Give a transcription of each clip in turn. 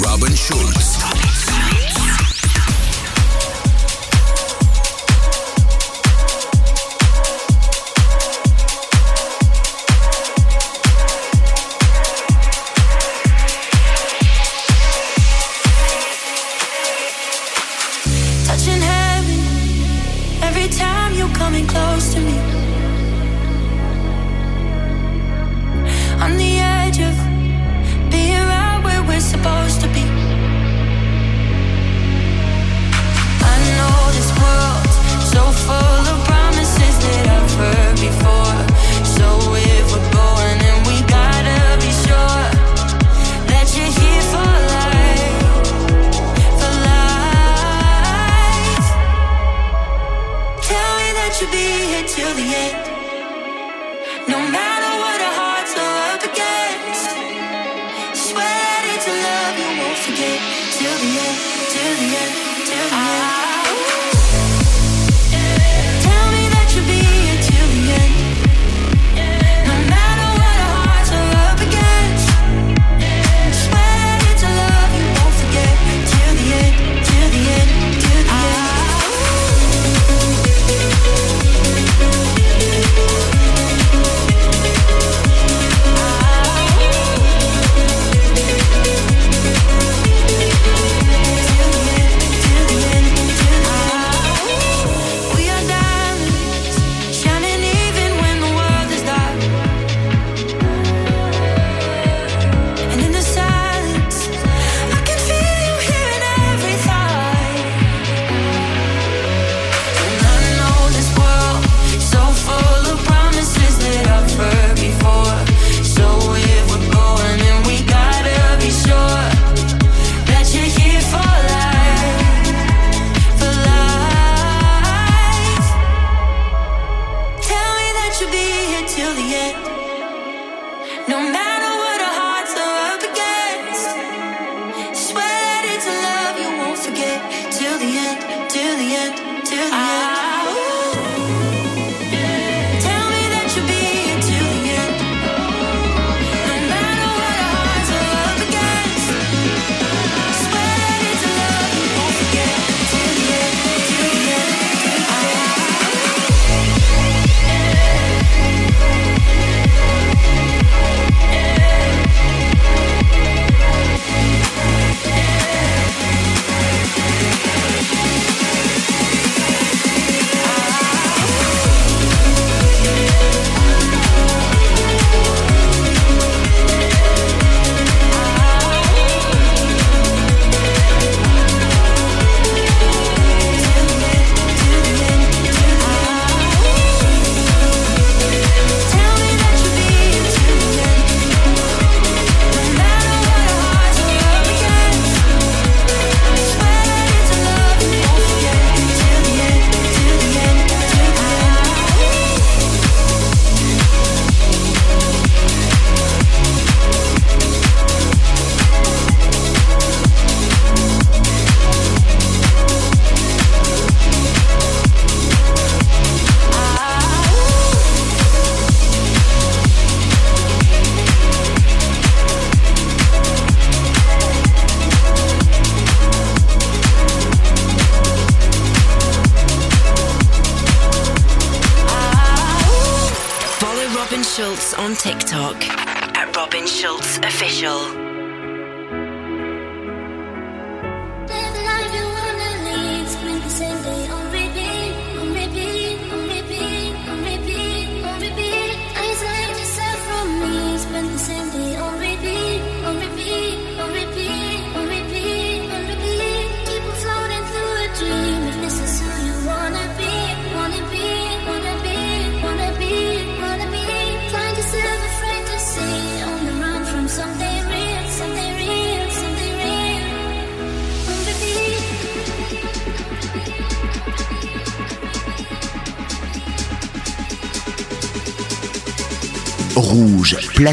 Robin Schulz.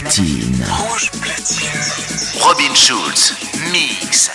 platine. Rouge platine. Robin Schulz, mix.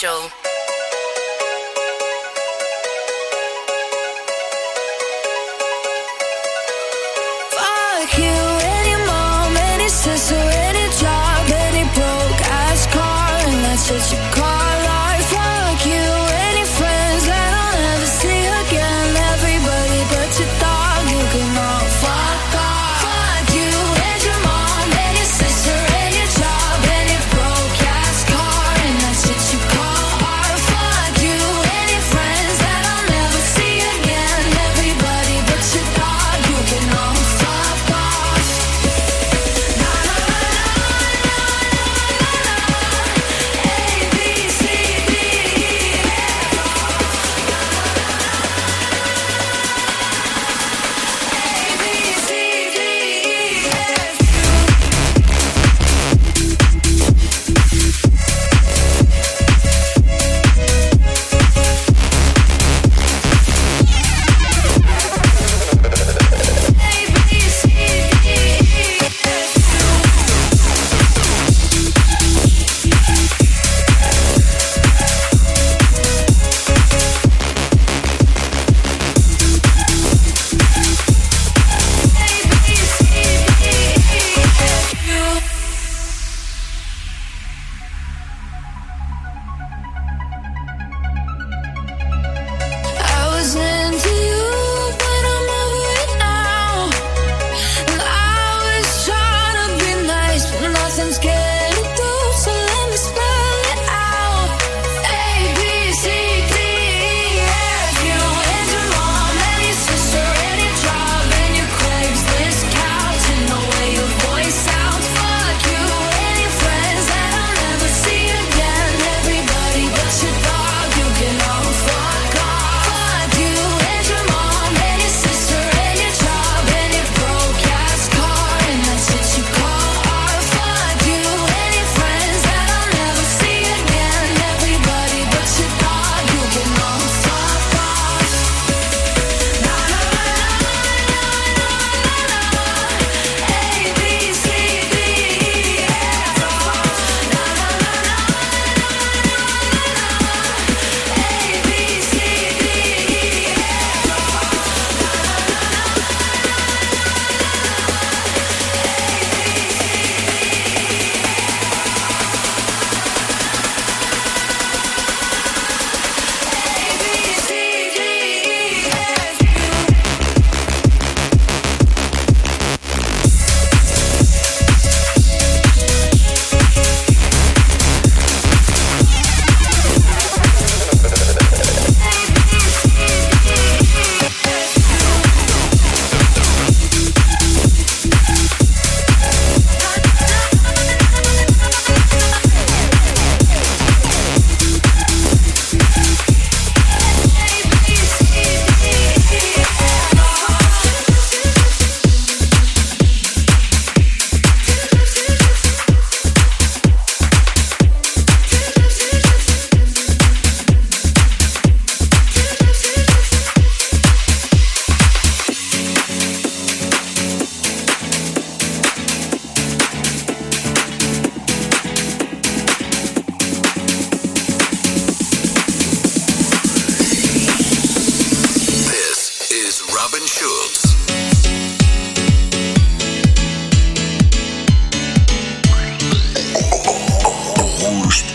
show. Fuck you.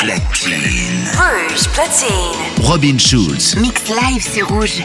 Platine. Rouge Platine. Robin Schulz. Mix live sur Rouge.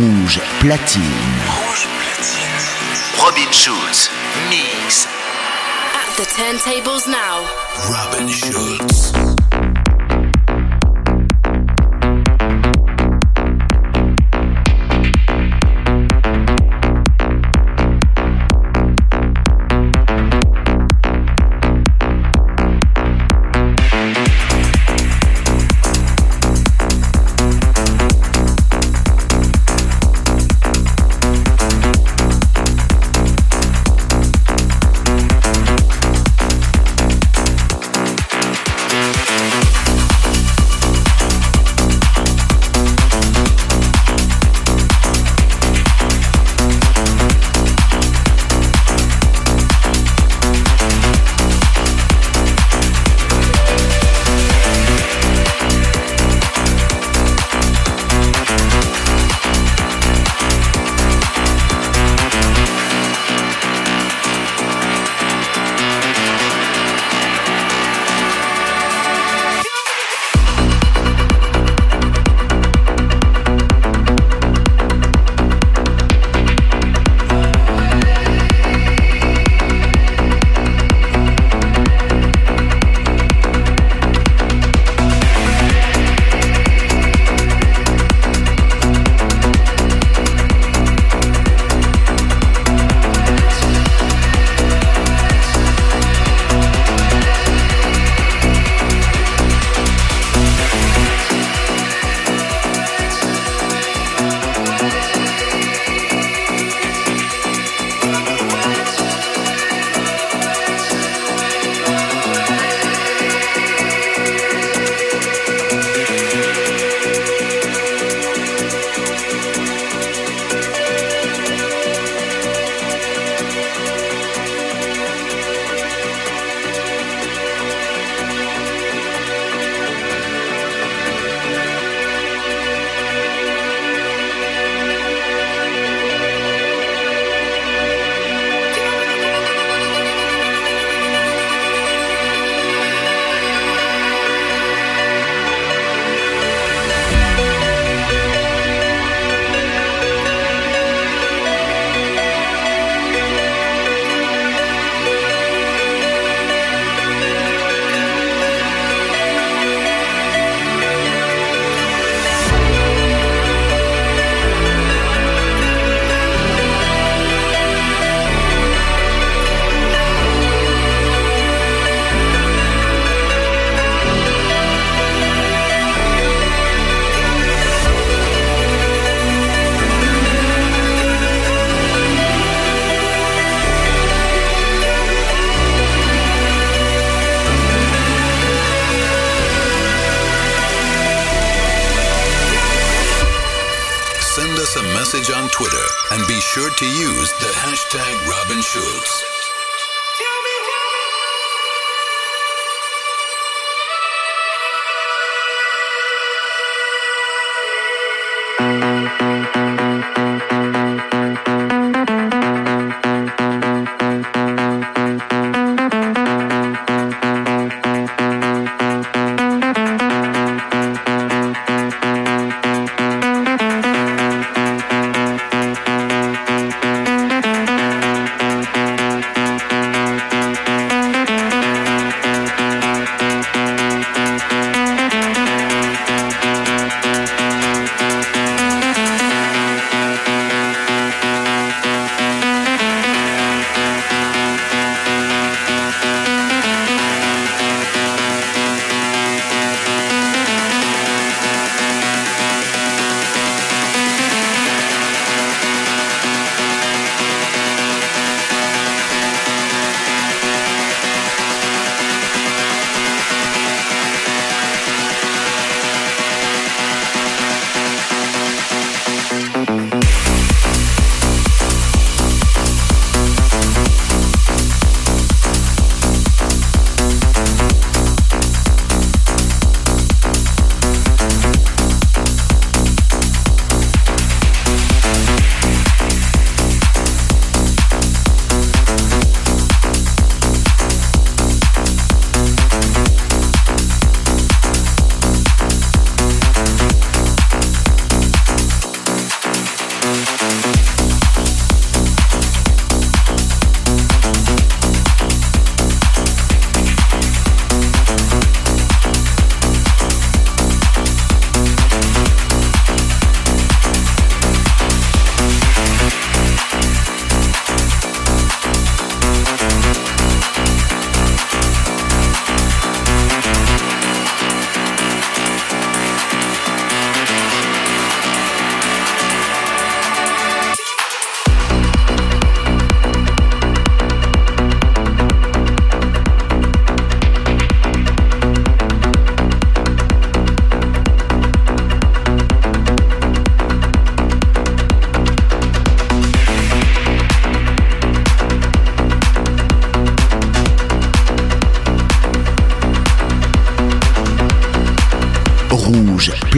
Rouge platine. Rouge platine. Robin Schulz. Mix. At the turntables now. Robin Schulz.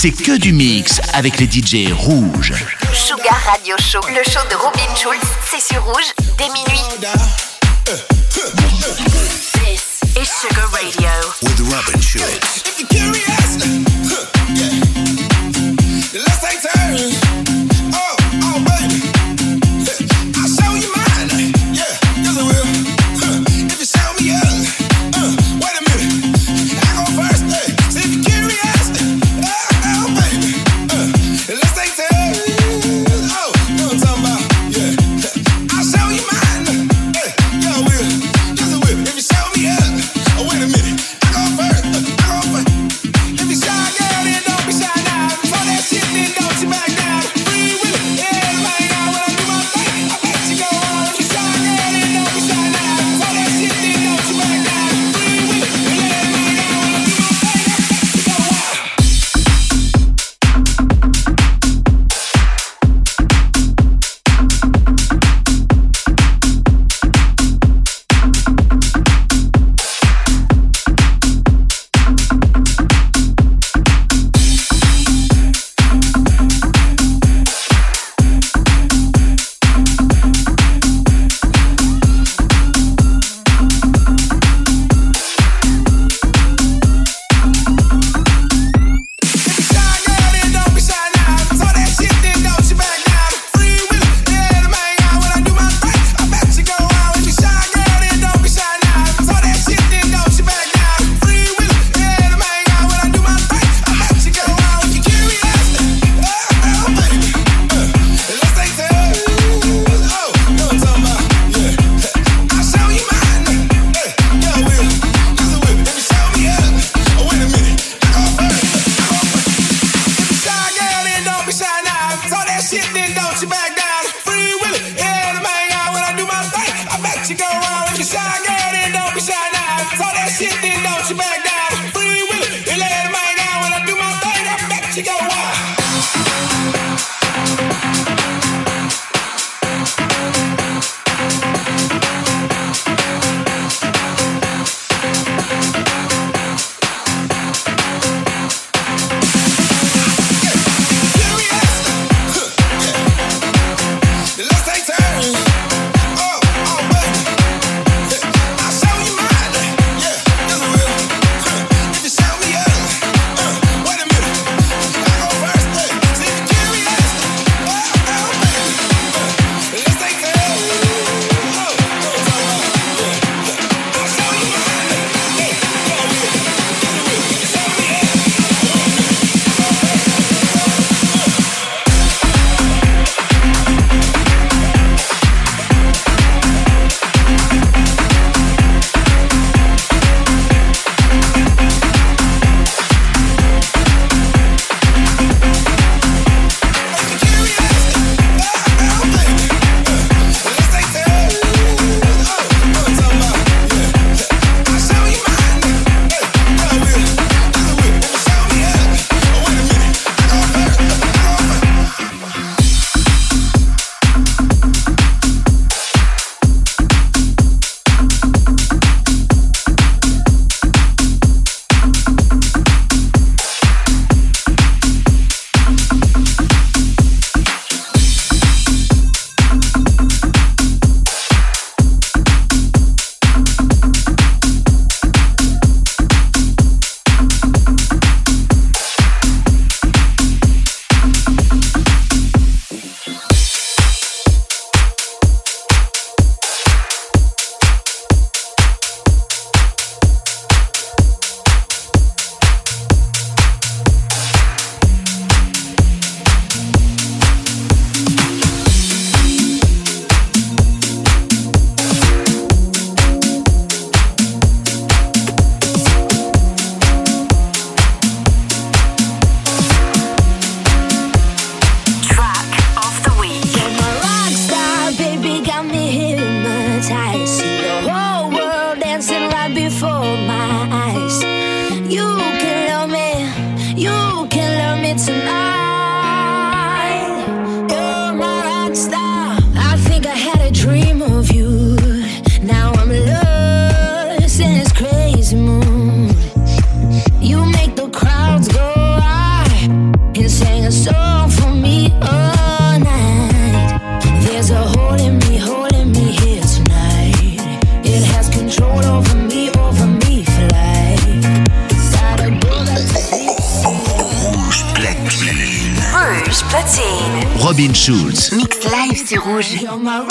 c'est que du mix avec les DJ rouges. Sugar Radio Show, le show de Robin Schulz, c'est sur rouge dès minuit. This is Sugar Radio with Robin Schulz. Sur Rouge. You're my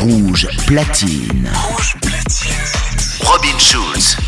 Rouge platine. Platine. Robin Schulz.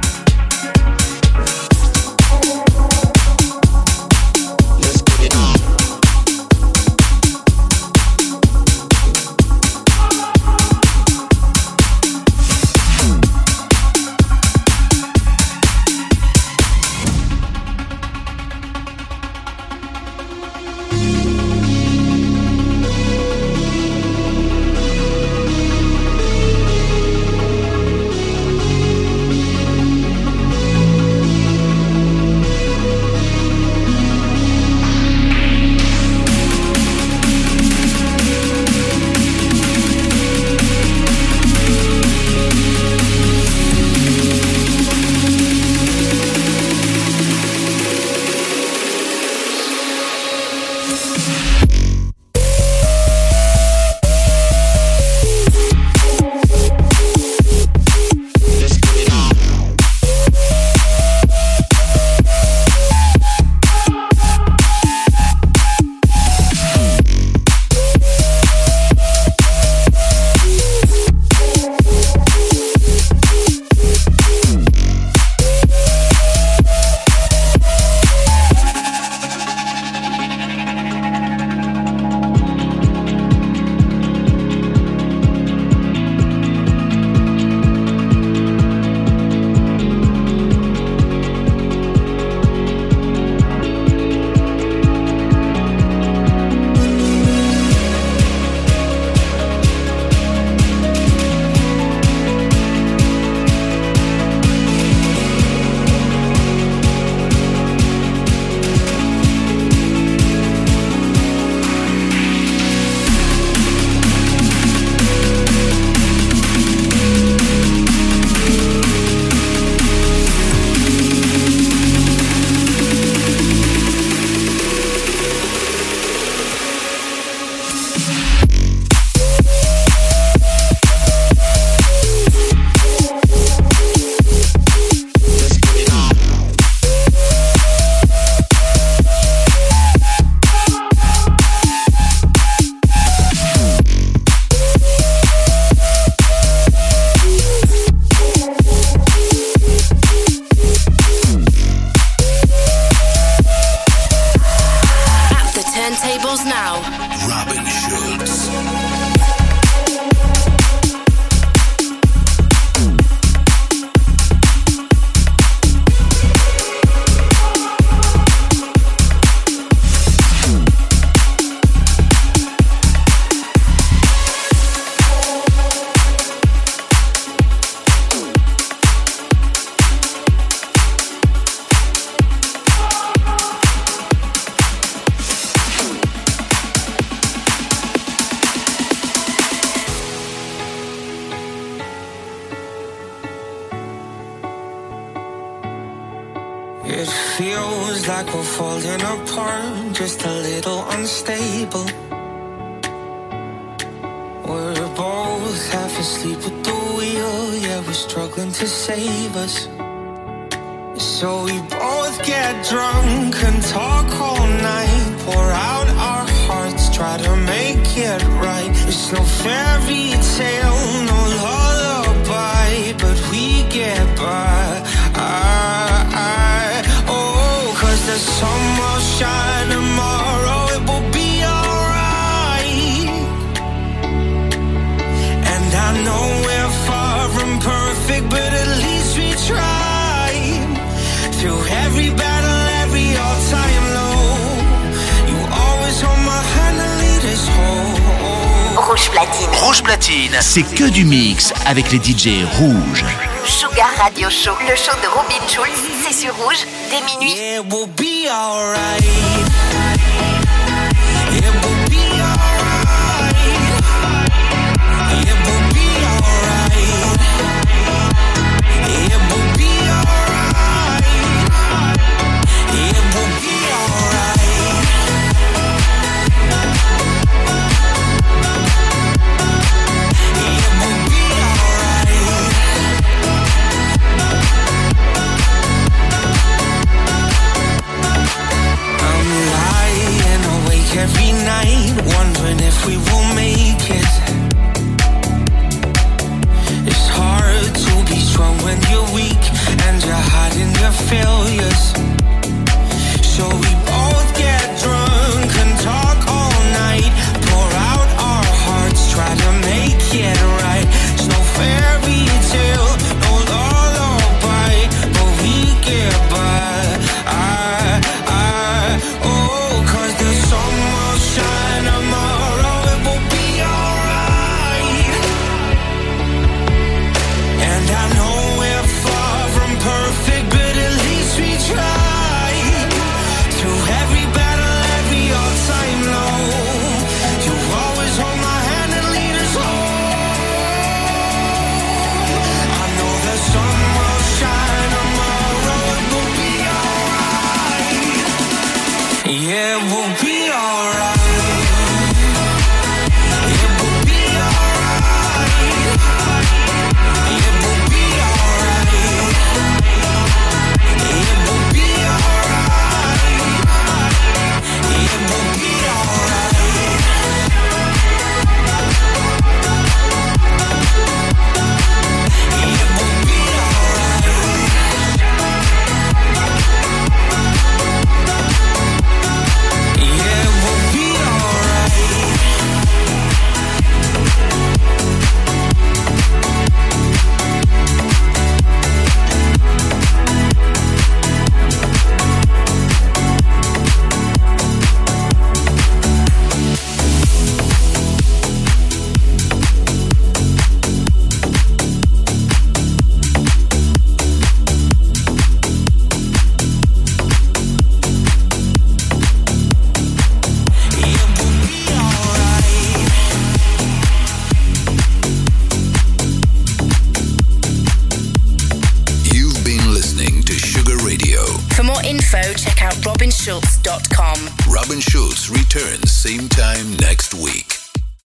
Asleep at the wheel, yeah, we're struggling to save us. So we both get drunk and talk all night, pour out our hearts, try to make it right. It's no fairy tale, no lullaby, but we get by. I, I, oh, cause the sun will shine tomorrow, perfect, but at least we try. Through every battle, every all-time low, you always hold my hand and lead us home. Rouge Platine. Rouge Platine, c'est que du mix avec les DJ rouges. Sugar Radio Show, le show de Robin Schulz, c'est sur rouge dès minuit. Yeah, we'll be alright.